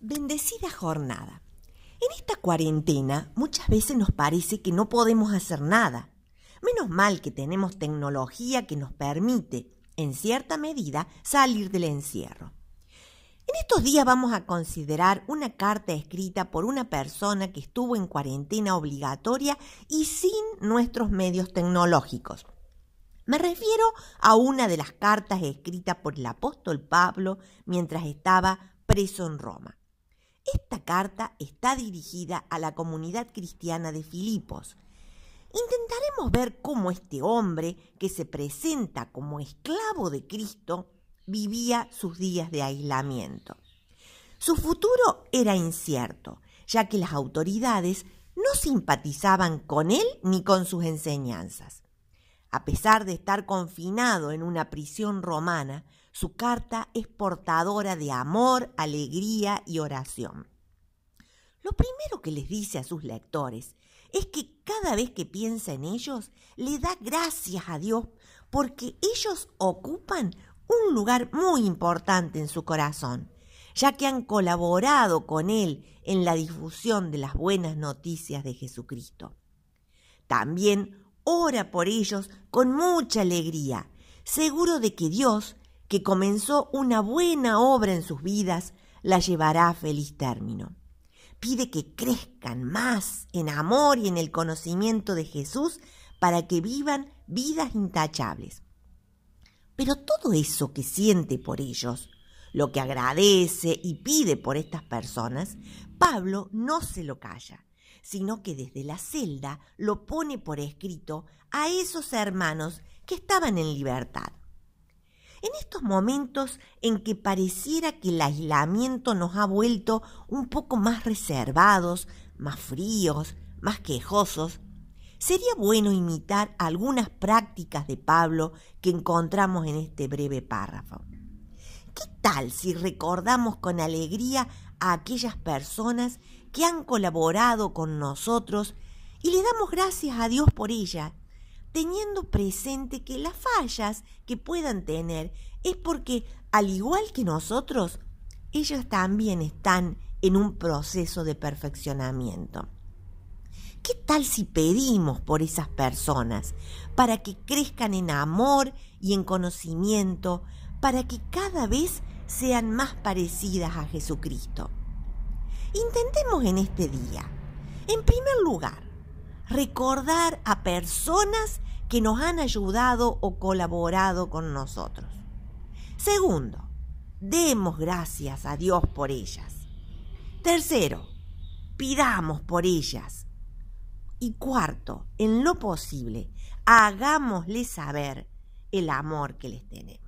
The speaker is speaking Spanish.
Bendecida jornada. En esta cuarentena muchas veces nos parece que no podemos hacer nada. Menos mal que tenemos tecnología que nos permite, en cierta medida, salir del encierro. En estos días vamos a considerar una carta escrita por una persona que estuvo en cuarentena obligatoria y sin nuestros medios tecnológicos. Me refiero a una de las cartas escritas por el apóstol Pablo mientras estaba preso en Roma. Esta carta está dirigida a la comunidad cristiana de Filipos. Intentaremos ver cómo este hombre, que se presenta como esclavo de Cristo, vivía sus días de aislamiento. Su futuro era incierto, ya que las autoridades no simpatizaban con él ni con sus enseñanzas. A pesar de estar confinado en una prisión romana, su carta es portadora de amor, alegría y oración. Lo primero que les dice a sus lectores es que cada vez que piensa en ellos, le da gracias a Dios porque ellos ocupan un lugar muy importante en su corazón, ya que han colaborado con Él en la difusión de las buenas noticias de Jesucristo. También ora por ellos con mucha alegría, seguro de que Dios que comenzó una buena obra en sus vidas, la llevará a feliz término. Pide que crezcan más en amor y en el conocimiento de Jesús para que vivan vidas intachables. Pero todo eso que siente por ellos, lo que agradece y pide por estas personas, Pablo no se lo calla, sino que desde la celda lo pone por escrito a esos hermanos que estaban en libertad. En estos momentos en que pareciera que el aislamiento nos ha vuelto un poco más reservados, más fríos, más quejosos, sería bueno imitar algunas prácticas de Pablo que encontramos en este breve párrafo. ¿Qué tal si recordamos con alegría a aquellas personas que han colaborado con nosotros y le damos gracias a Dios por ellas teniendo presente que las fallas que puedan tener es porque, al igual que nosotros, ellos también están en un proceso de perfeccionamiento. ¿Qué tal si pedimos por esas personas para que crezcan en amor y en conocimiento, para que cada vez sean más parecidas a Jesucristo? Intentemos en este día, en primer lugar, recordar a personas que nos han ayudado o colaborado con nosotros. Segundo, demos gracias a Dios por ellas. Tercero, pidamos por ellas. Y cuarto, en lo posible, hagámosles saber el amor que les tenemos.